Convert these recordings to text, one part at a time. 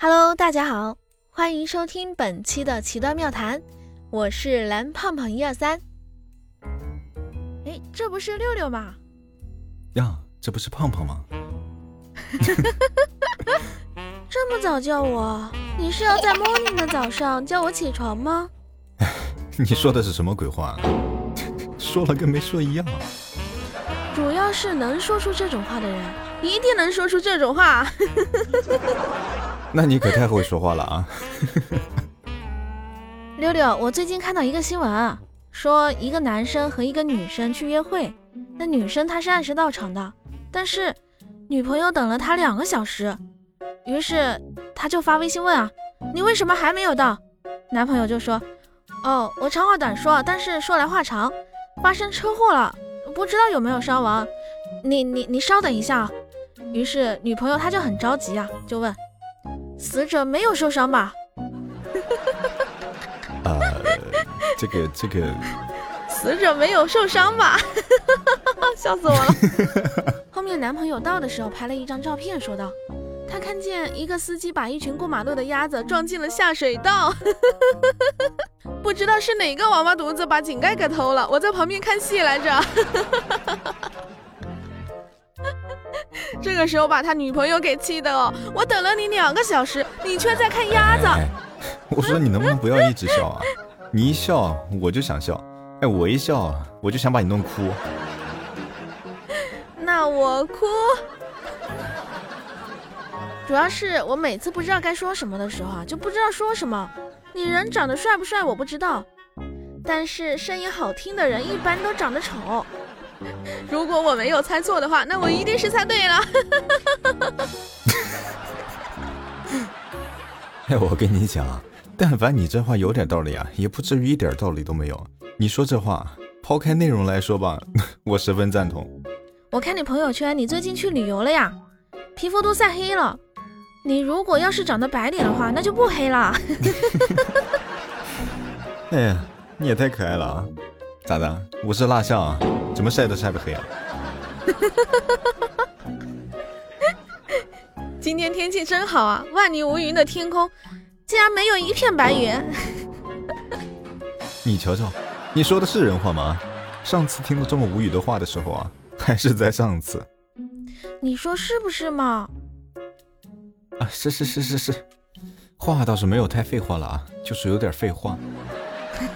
Hello，大家好，欢迎收听本期的奇端妙谈，我是蓝胖胖一二三。哎，这不是六六吗？呀，这不是胖胖吗？这么早叫我，你是要在 morning 的早上叫我起床吗？你说的是什么鬼话？说了跟没说一样。主要是能说出这种话的人，一定能说出这种话。那你可太会说话了啊！六六，我最近看到一个新闻啊，说一个男生和一个女生去约会，那女生她是按时到场的，但是女朋友等了他两个小时，于是他就发微信问啊，你为什么还没有到？男朋友就说，哦，我长话短说，但是说来话长，发生车祸了，不知道有没有伤亡，你你你稍等一下啊。于是女朋友她就很着急啊，就问。死者没有受伤吧？呃，这个这个，死者没有受伤吧？笑死我了。后面男朋友到的时候拍了一张照片，说道：“他看见一个司机把一群过马路的鸭子撞进了下水道，不知道是哪个王八犊子把井盖给偷了。我在旁边看戏来着。”这个时候把他女朋友给气的哦，我等了你两个小时，你却在看鸭子。我说你能不能不要一直笑啊？你一笑我就想笑，哎，我一笑我就想把你弄哭。那我哭，主要是我每次不知道该说什么的时候啊，就不知道说什么。你人长得帅不帅我不知道，但是声音好听的人一般都长得丑。如果我没有猜错的话，那我一定是猜对了。哎，我跟你讲，但凡你这话有点道理啊，也不至于一点道理都没有。你说这话，抛开内容来说吧，我十分赞同。我看你朋友圈，你最近去旅游了呀？皮肤都晒黑了。你如果要是长得白点的话，那就不黑了。哎呀，你也太可爱了啊！咋的？我是蜡像啊？怎么晒都晒不黑啊！今天天气真好啊，万里无云的天空，竟然没有一片白云。你瞧瞧，你说的是人话吗？上次听到这么无语的话的时候啊，还是在上次。你说是不是嘛？啊，是是是是是，话倒是没有太废话了啊，就是有点废话。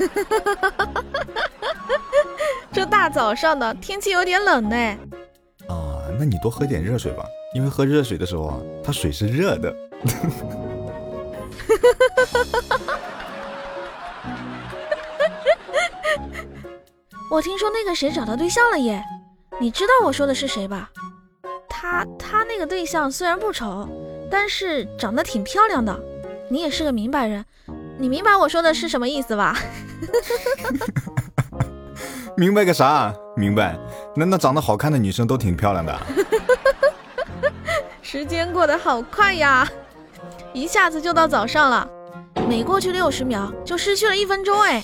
这大早上的天气有点冷呢。啊，那你多喝点热水吧，因为喝热水的时候啊，它水是热的。我听说那个谁找到对象了耶，你知道我说的是谁吧？他他那个对象虽然不丑，但是长得挺漂亮的。你也是个明白人，你明白我说的是什么意思吧？明白个啥？明白？难道长得好看的女生都挺漂亮的？时间过得好快呀，一下子就到早上了。每过去六十秒，就失去了一分钟。哎，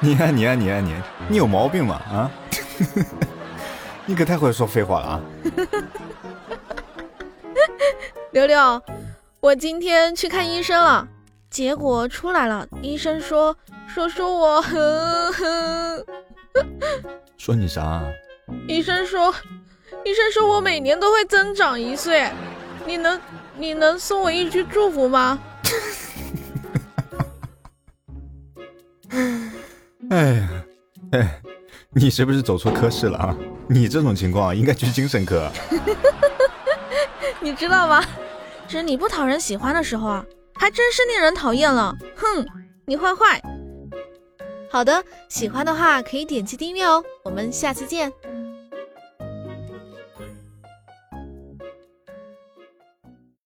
你啊你啊你啊你，你有毛病吗？啊？你可太会说废话了啊！刘刘，我今天去看医生了，结果出来了，医生说说说我。呵呵 说你啥？医生说，医生说我每年都会增长一岁，你能你能送我一句祝福吗？哎呀，哎，你是不是走错科室了啊？你这种情况应该去精神科。你知道吗？只你不讨人喜欢的时候啊，还真是令人讨厌了。哼，你坏坏。好的，喜欢的话可以点击订阅哦，我们下期见。